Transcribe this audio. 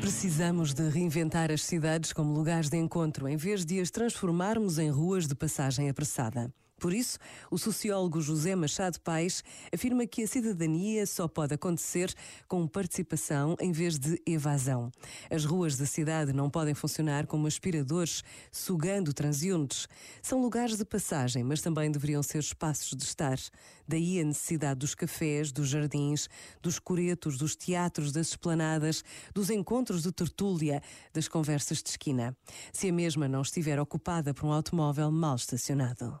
Precisamos de reinventar as cidades como lugares de encontro, em vez de as transformarmos em ruas de passagem apressada. Por isso, o sociólogo José Machado Paes afirma que a cidadania só pode acontecer com participação em vez de evasão. As ruas da cidade não podem funcionar como aspiradores, sugando transeuntes. São lugares de passagem, mas também deveriam ser espaços de estar. Daí a necessidade dos cafés, dos jardins, dos coretos, dos teatros, das esplanadas, dos encontros de tertúlia, das conversas de esquina. Se a mesma não estiver ocupada por um automóvel mal estacionado.